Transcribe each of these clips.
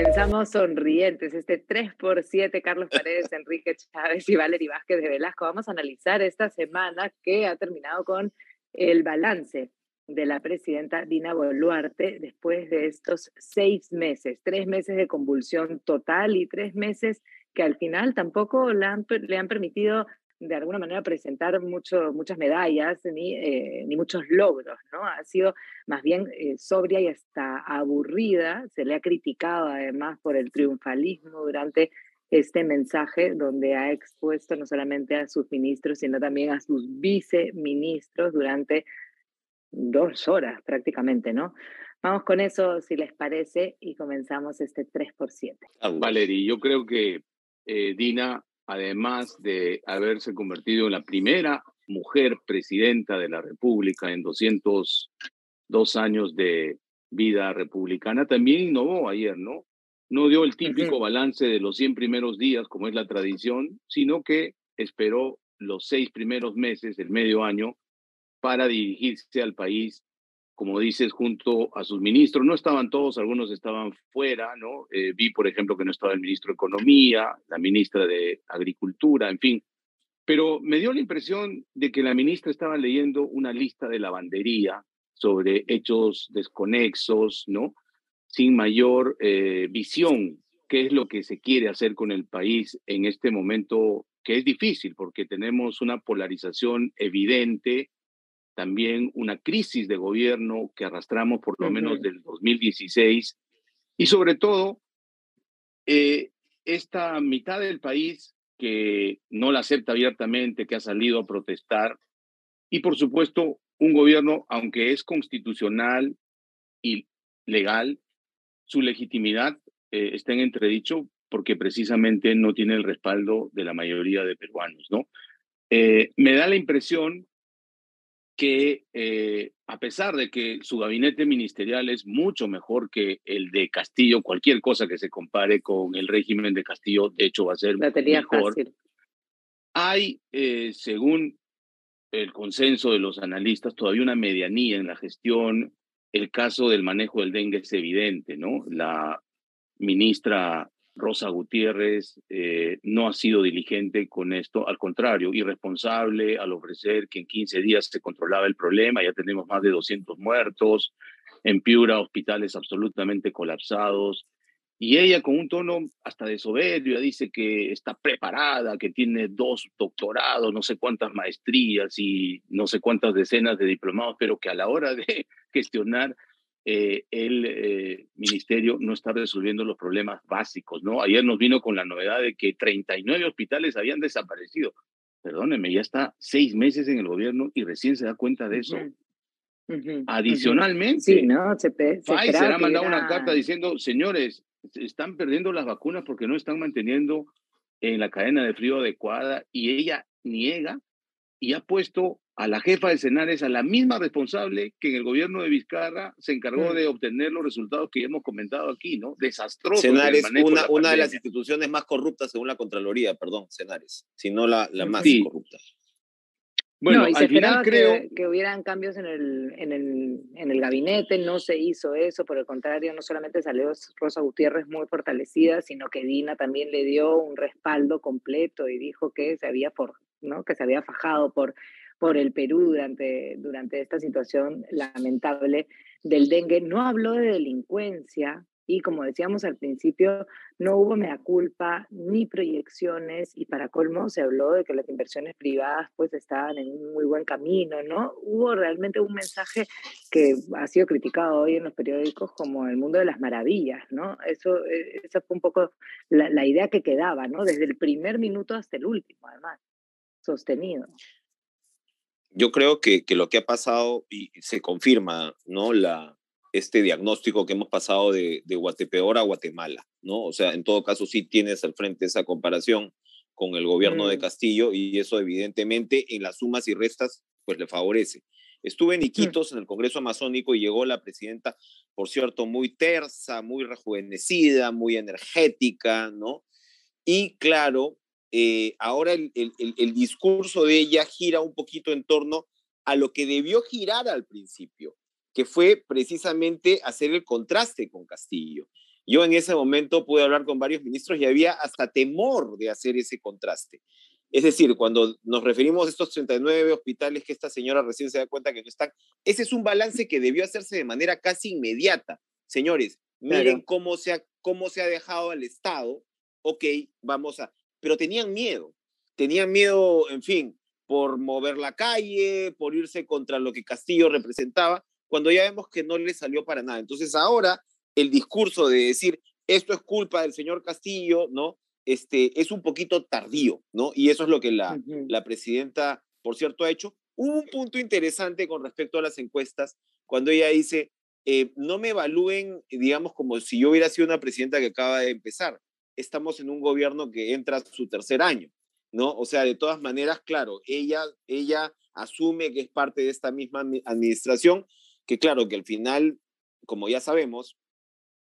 Comenzamos sonrientes, este 3 por 7, Carlos Paredes, Enrique Chávez y Valery Vázquez de Velasco. Vamos a analizar esta semana que ha terminado con el balance de la presidenta Dina Boluarte después de estos seis meses, tres meses de convulsión total y tres meses que al final tampoco le han, le han permitido de alguna manera presentar mucho, muchas medallas ni, eh, ni muchos logros, ¿no? Ha sido más bien eh, sobria y hasta aburrida. Se le ha criticado además por el triunfalismo durante este mensaje donde ha expuesto no solamente a sus ministros, sino también a sus viceministros durante dos horas prácticamente, ¿no? Vamos con eso, si les parece, y comenzamos este 3 por 7. Valery, yo creo que eh, Dina además de haberse convertido en la primera mujer presidenta de la República en 202 años de vida republicana, también innovó ayer, ¿no? No dio el típico balance de los 100 primeros días, como es la tradición, sino que esperó los seis primeros meses, el medio año, para dirigirse al país como dices, junto a sus ministros. No estaban todos, algunos estaban fuera, ¿no? Eh, vi, por ejemplo, que no estaba el ministro de Economía, la ministra de Agricultura, en fin. Pero me dio la impresión de que la ministra estaba leyendo una lista de lavandería sobre hechos desconexos, ¿no? Sin mayor eh, visión, qué es lo que se quiere hacer con el país en este momento que es difícil porque tenemos una polarización evidente también una crisis de gobierno que arrastramos por lo menos del 2016 y sobre todo eh, esta mitad del país que no la acepta abiertamente, que ha salido a protestar y por supuesto un gobierno, aunque es constitucional y legal, su legitimidad eh, está en entredicho porque precisamente no tiene el respaldo de la mayoría de peruanos, ¿no? Eh, me da la impresión que eh, a pesar de que su gabinete ministerial es mucho mejor que el de Castillo, cualquier cosa que se compare con el régimen de Castillo, de hecho va a ser mejor. Hay, eh, según el consenso de los analistas, todavía una medianía en la gestión. El caso del manejo del dengue es evidente, ¿no? La ministra Rosa Gutiérrez eh, no ha sido diligente con esto, al contrario, irresponsable al ofrecer que en 15 días se controlaba el problema, ya tenemos más de 200 muertos, en Piura hospitales absolutamente colapsados, y ella con un tono hasta de soberbia dice que está preparada, que tiene dos doctorados, no sé cuántas maestrías y no sé cuántas decenas de diplomados, pero que a la hora de gestionar eh, el eh, ministerio no está resolviendo los problemas básicos, ¿no? Ayer nos vino con la novedad de que 39 hospitales habían desaparecido. Perdónenme, ya está seis meses en el gobierno y recién se da cuenta de eso. Adicionalmente, sí, ¿no? se, Pfizer ha mandado una carta diciendo, señores, están perdiendo las vacunas porque no están manteniendo en la cadena de frío adecuada y ella niega y ha puesto a la jefa de Senares, a la misma responsable que en el gobierno de Vizcarra se encargó mm. de obtener los resultados que ya hemos comentado aquí, ¿no? Desastroso. Senares, una, de, una de las instituciones más corruptas según la Contraloría, perdón, Senares, si no la, la más corrupta. Bueno, al final creo que, hubieran cambios en el, en, el, en el gabinete, no se hizo eso, por el contrario, no solamente salió Rosa Gutiérrez muy fortalecida, sino que Dina también le dio un respaldo completo y dijo que se había, for, ¿no? que se había fajado por por el Perú durante, durante esta situación lamentable del dengue. No habló de delincuencia y como decíamos al principio, no hubo mea culpa ni proyecciones y para colmo se habló de que las inversiones privadas pues estaban en un muy buen camino, ¿no? Hubo realmente un mensaje que ha sido criticado hoy en los periódicos como el mundo de las maravillas, ¿no? Eso, eh, esa fue un poco la, la idea que quedaba, ¿no? Desde el primer minuto hasta el último, además, sostenido yo creo que, que, lo que ha pasado y se confirma, ¿no? La, este diagnóstico que hemos pasado de, de Guatepeor a Guatemala, ¿no? O sea, en todo caso sí tienes al frente esa comparación con el gobierno de mm. Castillo y eso evidentemente en las sumas y restas pues le favorece. Estuve en mm. Iquitos, en el Congreso Amazónico, y llegó la presidenta, por cierto, muy tersa, muy rejuvenecida, muy energética, ¿no? Y claro, eh, ahora el, discurso de ella gira un poquito en torno a lo que debió girar al principio, que fue precisamente hacer el contraste con Castillo. Yo en ese momento pude hablar con varios ministros y había hasta temor de hacer ese contraste. Es decir, cuando nos referimos a estos 39 hospitales que esta señora recién se da cuenta que no están, ese es un balance que debió hacerse de manera casi inmediata. Señores, miren cómo, se ha, cómo se ha dejado al Estado, ok, vamos a... Pero tenían miedo, tenían miedo, en fin, por mover la calle, por irse contra lo que Castillo representaba, cuando ya vemos que no le salió para nada. Entonces ahora el discurso de decir, esto es culpa del señor Castillo, ¿no? este, es un poquito tardío, ¿no? Y eso es lo que la, la presidenta, por cierto, ha hecho. Hubo un punto interesante con respecto a las encuestas, cuando ella dice, eh, no me evalúen, digamos, como si yo hubiera sido una presidenta que acaba de empezar. Estamos en un gobierno que entra a su tercer año, ¿no? O sea, de todas maneras, claro, ella, ella asume que es parte de esta misma administración, que claro, que al final, como ya sabemos,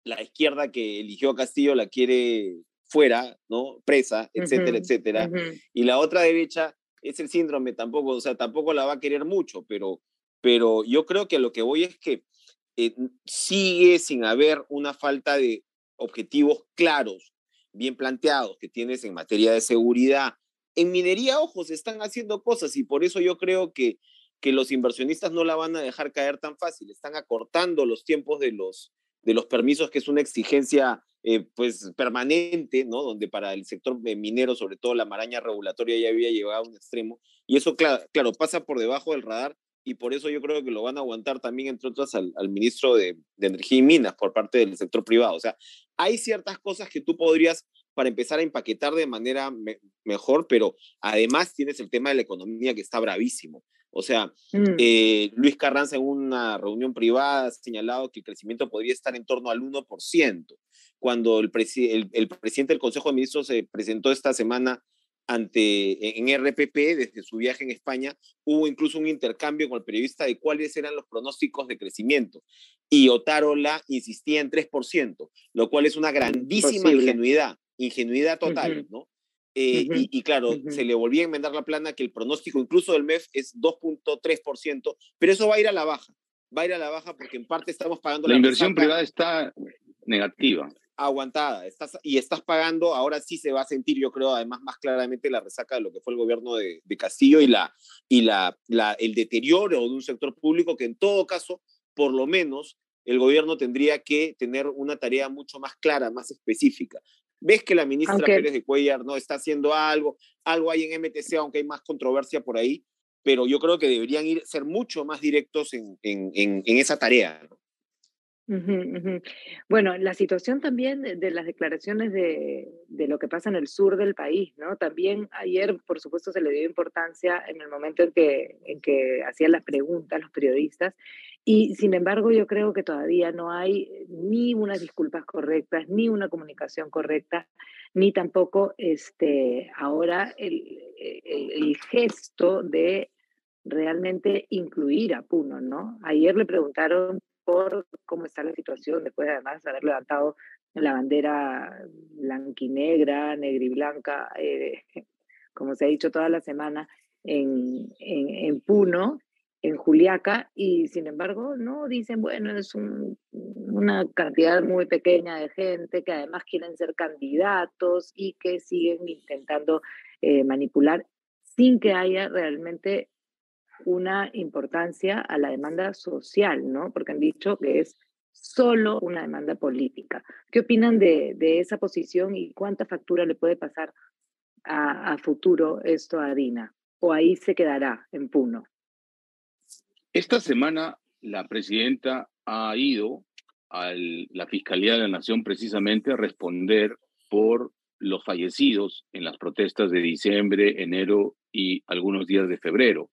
la izquierda que eligió a Castillo la quiere fuera, ¿no? Presa, etcétera, etcétera. Y la otra derecha es el síndrome, tampoco, o sea, tampoco la va a querer mucho, pero, pero yo creo que lo que voy es que eh, sigue sin haber una falta de objetivos claros, bien planteados, que tienes en materia de seguridad. En minería, ojos, están haciendo cosas y por eso yo creo que, que los inversionistas no la van a dejar caer tan fácil. Están acortando los tiempos de los, de los permisos, que es una exigencia eh, pues permanente, ¿no? Donde para el sector minero, sobre todo la maraña regulatoria ya había llegado a un extremo. Y eso, claro, claro pasa por debajo del radar y por eso yo creo que lo van a aguantar también, entre otras, al, ministro de, Energía y Minas por parte del sector privado. O sea, hay ciertas cosas que tú podrías, para empezar a empaquetar de manera mejor, pero además tienes el tema de la economía que está bravísimo. O sea, mm. eh, Luis Carranza en una reunión privada ha señalado que el crecimiento podría estar en torno al 1%. Cuando el, el, presidente del Consejo de Ministros se presentó esta semana ante, en RPP, desde su viaje en España, hubo incluso un intercambio con el periodista de cuáles eran los pronósticos de crecimiento. Y Otárola insistía en 3%, lo cual es una grandísima ingenuidad, ingenuidad total, ¿no? Eh, y, claro, se le volvía a enmendar la plana que el pronóstico incluso del MEF es 2.3%, pero eso va a ir a la baja. Va a ir a la baja porque en parte estamos pagando la, inversión privada está negativa. Aguantada. Estás, y estás pagando, ahora sí se va a sentir, yo creo, además más claramente la resaca de lo que fue el gobierno de, de Castillo y, la, y la, la, el deterioro de un sector público que en todo caso, por lo menos, el gobierno tendría que tener una tarea mucho más clara, más específica. Ves que la ministra Pérez de Cuellar no está haciendo algo, algo hay en MTC, aunque hay más controversia por ahí, pero yo creo que deberían ir, ser mucho más directos en, en, en, esa tarea. Bueno, la situación también de, las declaraciones de, de, lo que pasa en el sur del país, ¿no? También ayer, por supuesto, se le dio importancia en el momento en que, en que hacían las preguntas los periodistas y sin embargo, yo creo que todavía no hay ni unas disculpas correctas, ni una comunicación correcta, ni tampoco este, ahora el, el, gesto de realmente incluir a Puno, ¿no? Ayer le preguntaron por cómo está la situación después de además haber levantado la bandera blanquinegra, negra y blanca, eh, como se ha dicho toda la semana en, en, en Puno, en Juliaca y sin embargo no dicen, bueno, es una cantidad muy pequeña de gente que además quieren ser candidatos y que siguen intentando eh, manipular sin que haya realmente una importancia a la demanda social, ¿no? Porque han dicho que es solo una demanda política. ¿Qué opinan de, de esa posición y cuánta factura le puede pasar a, a futuro esto a Dina? ¿O ahí se quedará en Puno? Esta semana la presidenta ha ido a la Fiscalía de la Nación precisamente a responder por los fallecidos en las protestas de diciembre, enero y algunos días de febrero.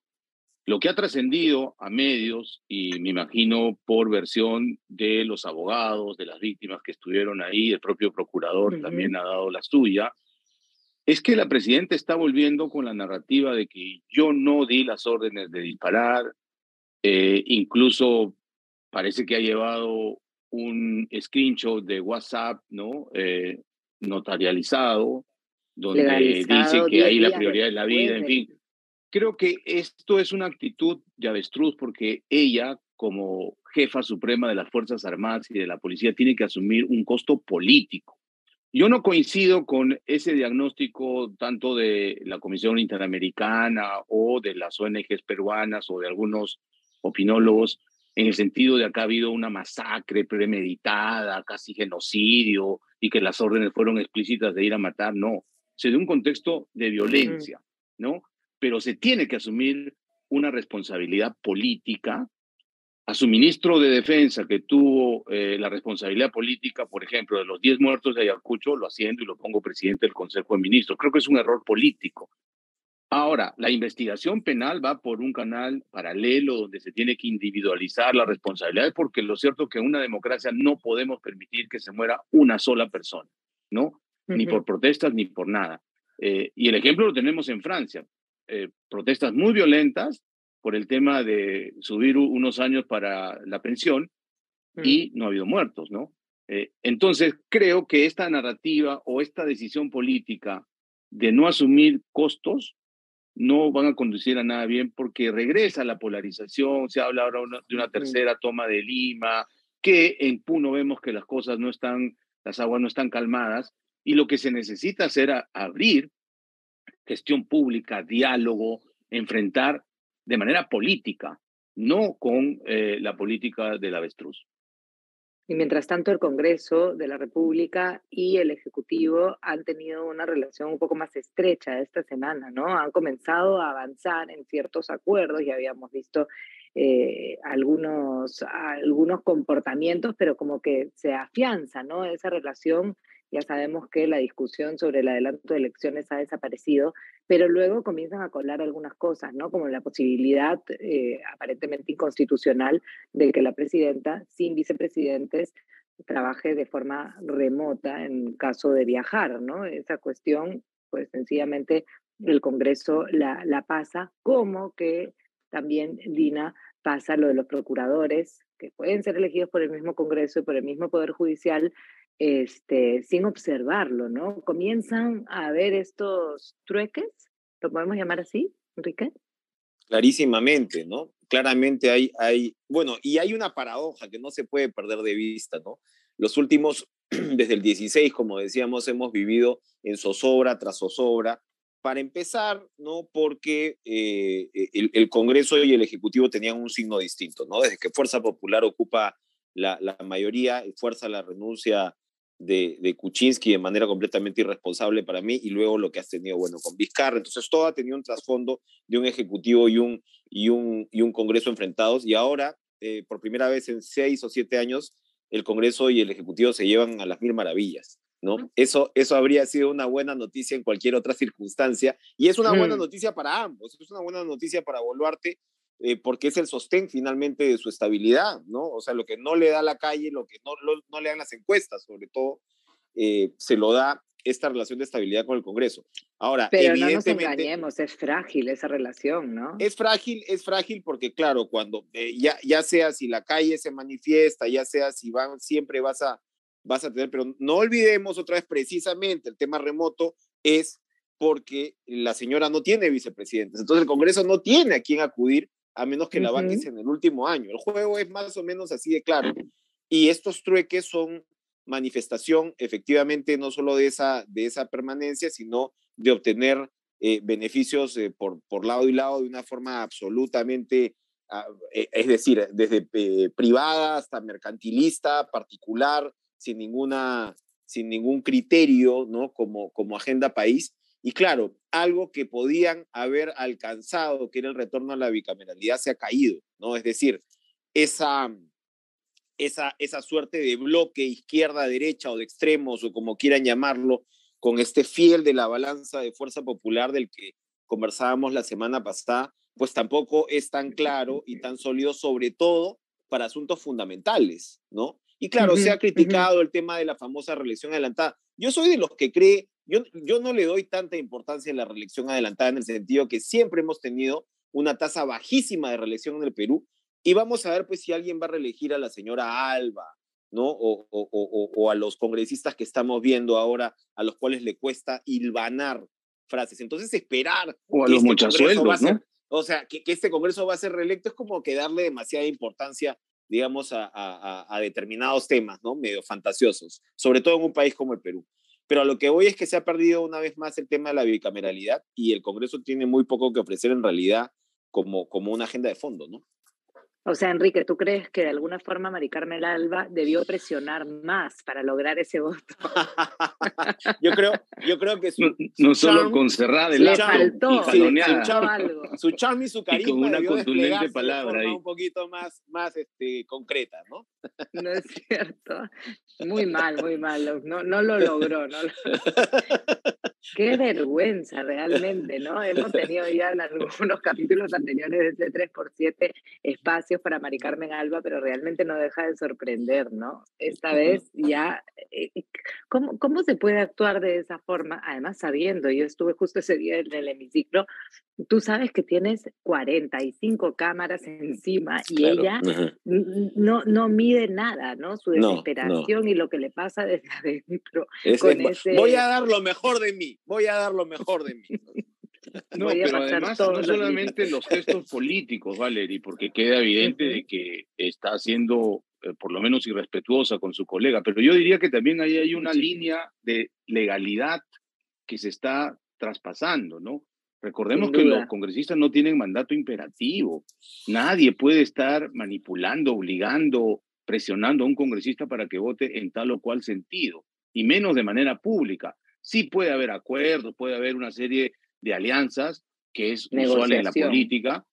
Lo que ha trascendido a medios, y me imagino por versión de los abogados, de las víctimas que estuvieron ahí, el propio procurador también ha dado la suya, es que la presidenta está volviendo con la narrativa de que yo no di las órdenes de disparar, eh, incluso parece que ha llevado un screenshot de WhatsApp, ¿no? Eh, notarializado, donde dice que ahí la prioridad es la vida, en fin. Creo que esto es una actitud de avestruz porque ella, como jefa suprema de las Fuerzas Armadas y de la policía, tiene que asumir un costo político. Yo no coincido con ese diagnóstico tanto de la Comisión Interamericana o de las ONGs peruanas o de algunos opinólogos en el sentido de que ha habido una masacre premeditada, casi genocidio, y que las órdenes fueron explícitas de ir a matar. No, se dio un contexto de violencia, ¿no? Pero se tiene que asumir una responsabilidad política a su ministro de Defensa, que tuvo eh, la responsabilidad política, por ejemplo, de los 10 muertos de Ayacucho, lo haciendo y lo pongo presidente del Consejo de Ministros. Creo que es un error político. Ahora, la investigación penal va por un canal paralelo donde se tiene que individualizar la responsabilidad, porque lo cierto es que en una democracia no podemos permitir que se muera una sola persona, ¿no? Ni por protestas ni por nada. Eh, y el ejemplo lo tenemos en Francia. Eh, protestas muy violentas por el tema de subir unos años para la pensión mm. y no ha habido muertos, ¿no? Eh, entonces, creo que esta narrativa o esta decisión política de no asumir costos no van a conducir a nada bien porque regresa la polarización, se habla ahora de una tercera toma de Lima, que en Puno vemos que las cosas no están, las aguas no están calmadas, y lo que se necesita hacer es abrir gestión pública, diálogo, enfrentar de manera política, no con eh, la política del avestruz. Y mientras tanto, el Congreso de la República y el Ejecutivo han tenido una relación un poco más estrecha esta semana, ¿no? Han comenzado a avanzar en ciertos acuerdos, ya habíamos visto eh, algunos, algunos comportamientos, pero como que se afianza, ¿no? Esa relación ya sabemos que la discusión sobre el adelanto de elecciones ha desaparecido, pero luego comienzan a colar algunas cosas, ¿no? Como la posibilidad eh, aparentemente inconstitucional de que la presidenta, sin vicepresidentes, trabaje de forma remota en caso de viajar, ¿no? Esa cuestión, pues sencillamente el Congreso la, la pasa, como que también Dina pasa lo de los procuradores, que pueden ser elegidos por el mismo Congreso y por el mismo Poder Judicial, este, sin observarlo, ¿no? Comienzan a haber estos trueques, ¿lo podemos llamar así, Enrique? Clarísimamente, ¿no? Claramente hay, hay, bueno, y hay una paradoja que no se puede perder de vista, ¿no? Los últimos, desde el 16, como decíamos, hemos vivido en zozobra tras zozobra. Para empezar, ¿no? Porque eh, el, el, Congreso y el Ejecutivo tenían un signo distinto, ¿no? Desde que Fuerza Popular ocupa la, la mayoría, fuerza la renuncia de, de, Kuczynski de manera completamente irresponsable para mí y luego lo que has tenido, bueno, con Vizcarra. Entonces todo ha tenido un trasfondo de un ejecutivo y un, y un, y un Congreso enfrentados y ahora, eh, por primera vez en seis o siete años, el Congreso y el Ejecutivo se llevan a las mil maravillas. ¿No? Eso, eso habría sido una buena noticia en cualquier otra circunstancia y es una buena mm. noticia para ambos, es una buena noticia para Boluarte eh, porque es el sostén finalmente de su estabilidad, ¿no? O sea, lo que no le da la calle, lo que no, no le dan las encuestas, sobre todo, eh, se lo da esta relación de estabilidad con el Congreso. Ahora, Pero no nos engañemos, es frágil esa relación, ¿no? Es frágil, es frágil porque, claro, cuando eh, ya, ya sea si la calle se manifiesta, ya sea si van, siempre vas a, vas a tener, pero no olvidemos otra vez precisamente el tema remoto es porque la señora no tiene vicepresidentes, entonces el Congreso no tiene a quién acudir a menos que la banques en el último año. El juego es más o menos así de claro. Y estos trueques son manifestación efectivamente no solo de esa, de esa permanencia, sino de obtener eh, beneficios eh, por, por lado y lado de una forma absolutamente, ah, eh, es decir, desde privada hasta mercantilista, particular, sin, ninguna, sin ningún criterio, ¿no? Como, como agenda país. Y claro, algo que podían haber alcanzado, que era el retorno a la bicameralidad, se ha caído, ¿no? Es decir, esa, esa, esa suerte de bloque izquierda-derecha o de extremos o como quieran llamarlo, con este fiel de la balanza de fuerza popular del que conversábamos la semana pasada, pues tampoco es tan claro y tan sólido, sobre todo para asuntos fundamentales, ¿no? Y claro, se ha criticado el tema de la famosa reelección adelantada. Yo soy de los que cree yo, yo no le doy tanta importancia a la reelección adelantada en el sentido que siempre hemos tenido una tasa bajísima de reelección en el Perú y vamos a ver pues si alguien va a reelegir a la señora Alba, ¿no? O, o, o, o, a los congresistas que estamos viendo ahora, a los cuales le cuesta hilvanar frases. Entonces, esperar. O a los este ¿no? o sea, que, este Congreso va a ser reelecto es como que darle demasiada importancia, digamos, a, a, determinados temas, ¿no? Medio fantasiosos, sobre todo en un país como el Perú. Pero a lo que voy es que se ha perdido una vez más el tema de la bicameralidad y el Congreso tiene muy poco que ofrecer en realidad como, como una agenda de fondo, ¿no? O sea, Enrique, ¿tú crees que de alguna forma Mari Carmen Alba debió presionar más para lograr ese voto? yo creo, yo creo que su, no, solo con cerrada le faltó, su, algo. su charm y su carisma con una contundente palabra ahí. un poquito más, más este, concreta, ¿no? no es cierto. Muy mal, muy mal. No, no lo logró. No Qué vergüenza realmente, ¿no? Hemos tenido ya en algunos capítulos anteriores de 3x7 espacios para Mari Carmen Alba, pero realmente no deja de sorprender, ¿no? Esta vez ya, eh, ¿cómo, ¿cómo se puede actuar de esa forma? Además, sabiendo, yo estuve justo ese día en el hemiciclo, tú sabes que tienes 45 cámaras encima y ella no, no mide nada, ¿no? Su desesperación y lo que le pasa desde adentro. Voy a dar lo mejor de mí, voy a dar lo mejor de mí. No, pero además no solamente los gestos políticos, Valerie, porque queda evidente de que está siendo eh, por lo menos irrespetuosa con su colega, pero yo diría que también ahí hay una línea de legalidad que se está traspasando, ¿no? Recordemos que los congresistas no tienen mandato imperativo. Nadie puede estar manipulando, obligando, presionando a un congresista para que vote en tal o cual sentido, y menos de manera pública. Sí puede haber acuerdos, puede haber una serie de alianzas, que es usual en la política,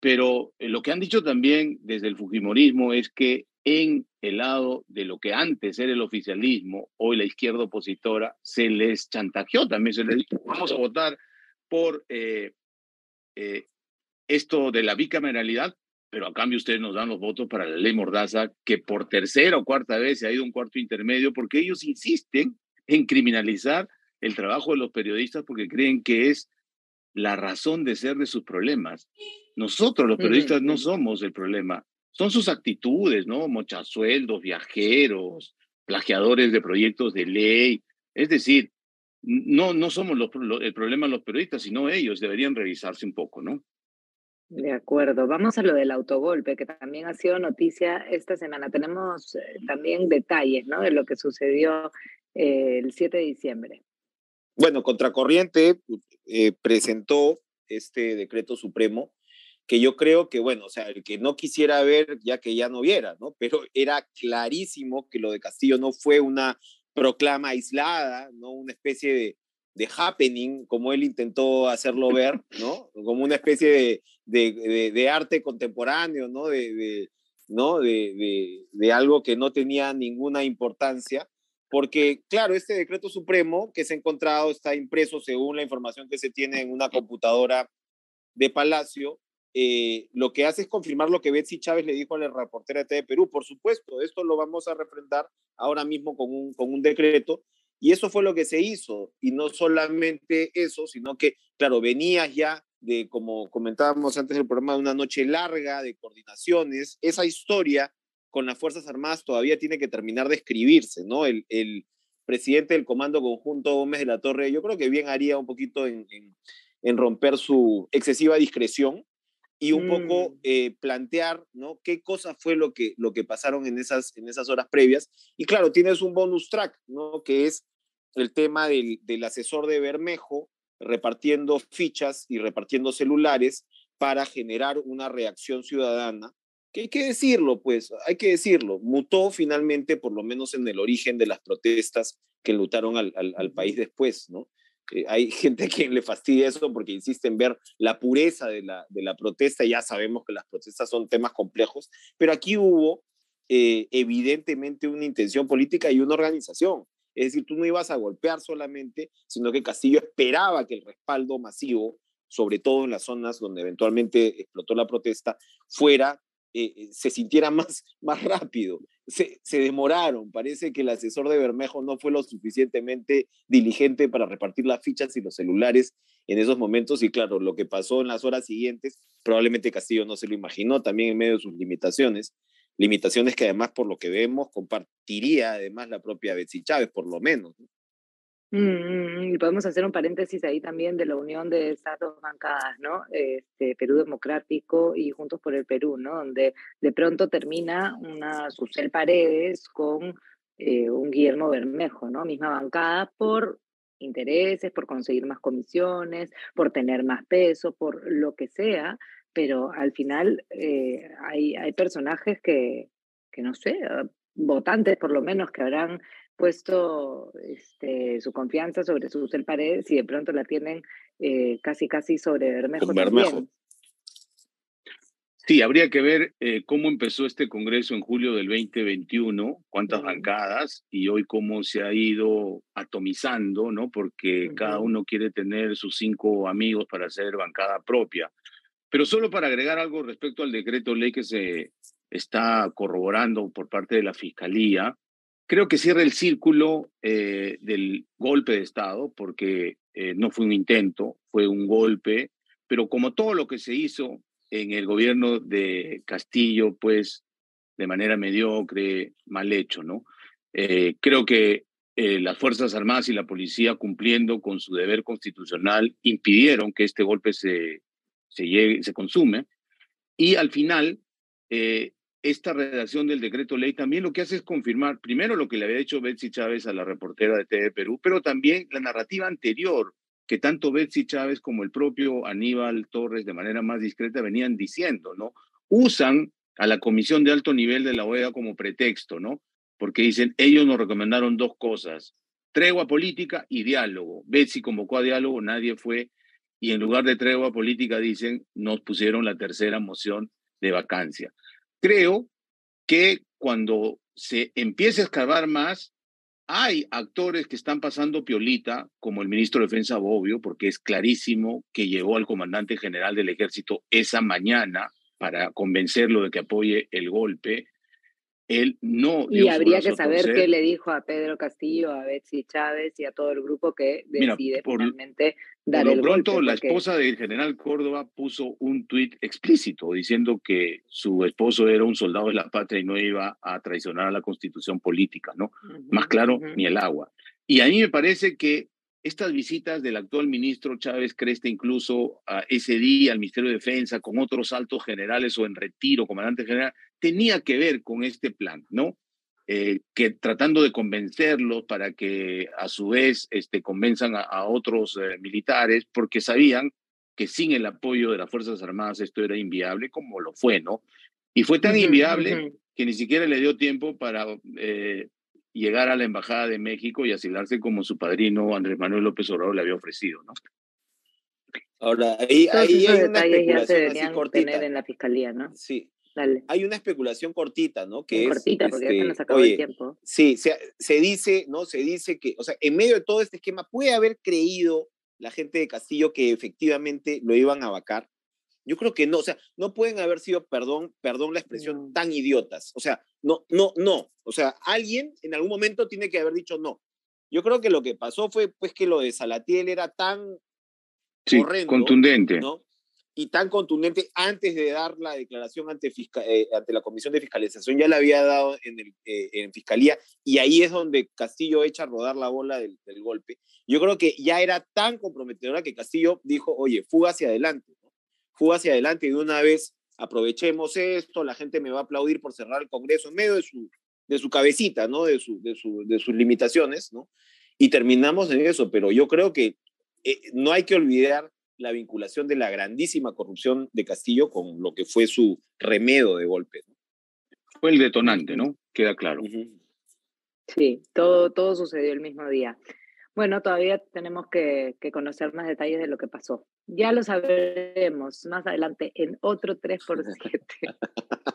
pero eh, lo que han dicho también desde el Fujimorismo es que en el lado de lo que antes era el oficialismo, hoy la izquierda opositora, se les chantajeó también, se les dijo, vamos a votar por eh, eh, esto de la bicameralidad, pero a cambio ustedes nos dan los votos para la ley Mordaza, que por tercera o cuarta vez se ha ido un cuarto intermedio, porque ellos insisten en criminalizar el trabajo de los periodistas porque creen que es la razón de ser de sus problemas. Nosotros los periodistas no somos el problema, son sus actitudes, ¿no? Mochasueldos, viajeros, plagiadores de proyectos de ley. Es decir, no, no somos los, el problema los periodistas, sino ellos deberían revisarse un poco, ¿no? De acuerdo. Vamos a lo del autogolpe, que también ha sido noticia esta semana. Tenemos eh, también detalles, ¿no? De lo que sucedió eh, el 7 de diciembre. Bueno, Contracorriente eh, presentó este decreto supremo que yo creo que, bueno, o sea, el que no quisiera ver, ya que ya no viera, ¿no? Pero era clarísimo que lo de Castillo no fue una proclama aislada, ¿no? Una especie de, de happening, como él intentó hacerlo ver, ¿no? Como una especie de, de, de arte contemporáneo, ¿no? De, ¿no? De, de, algo que no tenía ninguna importancia, porque, claro, este decreto supremo que se ha encontrado está impreso según la información que se tiene en una computadora de Palacio, eh, lo que hace es confirmar lo que Betsy Chávez le dijo a la reportera de TV Perú. Por supuesto, esto lo vamos a refrendar ahora mismo con un, con un decreto. Y eso fue lo que se hizo. Y no solamente eso, sino que, claro, venías ya de, como comentábamos antes del programa, de una noche larga de coordinaciones. Esa historia con las Fuerzas Armadas todavía tiene que terminar de escribirse, ¿no? El, el presidente del Comando Conjunto Gómez de la Torre, yo creo que bien haría un poquito en, en, en romper su excesiva discreción y un poco mm. eh, plantear, ¿no? ¿Qué cosa fue lo que, lo que pasaron en esas, en esas horas previas? Y claro, tienes un bonus track, ¿no? Que es el tema del, del asesor de Bermejo repartiendo fichas y repartiendo celulares para generar una reacción ciudadana, que hay que decirlo, pues, hay que decirlo, mutó finalmente, por lo menos en el origen de las protestas que lutaron al, al, al país después, ¿no? Eh, hay gente a quien le fastidia eso porque insiste en ver la pureza de la, de la protesta. Ya sabemos que las protestas son temas complejos, pero aquí hubo eh, evidentemente una intención política y una organización. Es decir, tú no ibas a golpear solamente, sino que Castillo esperaba que el respaldo masivo, sobre todo en las zonas donde eventualmente explotó la protesta, fuera eh, eh, se sintiera más, más rápido. Se, se, demoraron. Parece que el asesor de Bermejo no fue lo suficientemente diligente para repartir las fichas y los celulares en esos momentos. Y claro, lo que pasó en las horas siguientes, probablemente Castillo no se lo imaginó, también en medio de sus limitaciones. Limitaciones que además, por lo que vemos, compartiría además la propia Betsy Chávez, por lo menos. Mm, y podemos hacer un paréntesis ahí también de la unión de estas dos bancadas, ¿no? Este, Perú Democrático y Juntos por el Perú, ¿no? Donde de pronto termina una Susel Paredes con eh, un Guillermo Bermejo, ¿no? Misma bancada por intereses, por conseguir más comisiones, por tener más peso, por lo que sea, pero al final eh, hay, hay personajes que, que, no sé, votantes por lo menos que habrán puesto este, su confianza sobre Susel Paredes y de pronto la tienen eh, casi casi sobre Bermejo. Bermejo. Sí, habría que ver eh, cómo empezó este Congreso en julio del 2021, cuántas bancadas y hoy cómo se ha ido atomizando, ¿no? Porque cada uno quiere tener sus cinco amigos para hacer bancada propia. Pero solo para agregar algo respecto al decreto ley que se está corroborando por parte de la Fiscalía, creo que cierra el círculo eh, del golpe de Estado, porque eh, no fue un intento, fue un golpe, pero como todo lo que se hizo en el gobierno de Castillo, pues de manera mediocre, mal hecho, ¿no? Eh, creo que las Fuerzas Armadas y la policía, cumpliendo con su deber constitucional, impidieron que este golpe se, se, llegue, se consume. Y al final, esta redacción del decreto ley también lo que hace es confirmar, primero, lo que le había dicho Betsy Chávez a la reportera de TV Perú, pero también la narrativa anterior que tanto Betsy Chávez como el propio Aníbal Torres de manera más discreta venían diciendo, ¿no? Usan a la Comisión de Alto Nivel de la OEA como pretexto, ¿no? Porque dicen, ellos nos recomendaron dos cosas, tregua política y diálogo. Betsy convocó a diálogo, nadie fue, y en lugar de tregua política, dicen, nos pusieron la tercera moción de vacancia. Creo que cuando se empiece a escarbar más, hay actores que están pasando piolita, como el ministro de Defensa Bobbio, porque es clarísimo que llegó al comandante general del ejército esa mañana para convencerlo de que apoye el golpe él no y habría que saber qué le dijo a Pedro Castillo, a Betsy Chávez y a todo el grupo que decide finalmente dar por lo pronto, la esposa del general Córdoba puso un tuit explícito diciendo que su esposo era un soldado de la patria y no iba a traicionar a la constitución política, ¿no? Más claro, ni el agua. Y a mí me parece que estas visitas del actual ministro Chávez Cresta, incluso a ese día al Ministerio de Defensa, con otros altos generales o en retiro, comandante general, tenía que ver con este plan, ¿no? Eh, que tratando de convencerlos para que a su vez este, convenzan a, otros eh, militares, porque sabían que sin el apoyo de las Fuerzas Armadas esto era inviable, como lo fue, ¿no? Y fue tan inviable que ni siquiera le dio tiempo para eh, llegar a la Embajada de México y asilarse como su padrino Andrés Manuel López Obrador le había ofrecido, ¿no? Ahora, ahí, hay una especulación así cortita. en la fiscalía, ¿no? Sí. Dale. Hay una especulación cortita, ¿no? Que cortita, porque ya se nos acabó el tiempo. Sí, se, se, dice, ¿no? Se dice que, o sea, en medio de todo este esquema, puede haber creído la gente de Castillo que efectivamente lo iban a vacar. Yo creo que no, o sea, no pueden haber sido, perdón, perdón la expresión, tan idiotas. O sea, no, no, no. O sea, alguien en algún momento tiene que haber dicho no. Yo creo que lo que pasó fue pues que lo de Salatiel era tan sí, contundente. ¿no? Y tan contundente antes de dar la declaración ante, eh, ante la Comisión de Fiscalización, ya la había dado en, el, eh, en Fiscalía, y ahí es donde Castillo echa a rodar la bola del, del, golpe. Yo creo que ya era tan comprometedora que Castillo dijo, oye, fuga hacia adelante, ¿no? fuga hacia adelante y de una vez aprovechemos esto, la gente me va a aplaudir por cerrar el Congreso en medio de su, de su cabecita, ¿no? De, su, de, su, de sus limitaciones, ¿no? Y terminamos en eso, pero yo creo que eh, no hay que olvidar la vinculación de la grandísima corrupción de Castillo con lo que fue su remedo de golpe. Fue el detonante, ¿no? Queda claro. Sí, todo, todo sucedió el mismo día. Bueno, todavía tenemos que, conocer más detalles de lo que pasó. Ya lo sabremos más adelante en otro 3x7.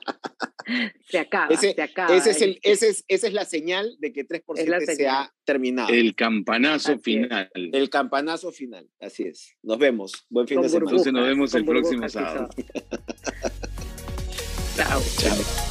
se acaba, se acaba. Ese es el, ese es, esa es la señal de que 3x7 se ha terminado. El campanazo final. El campanazo final, así es. Nos vemos. Buen fin de semana. Entonces nos vemos el próximo sábado. chao. Chao.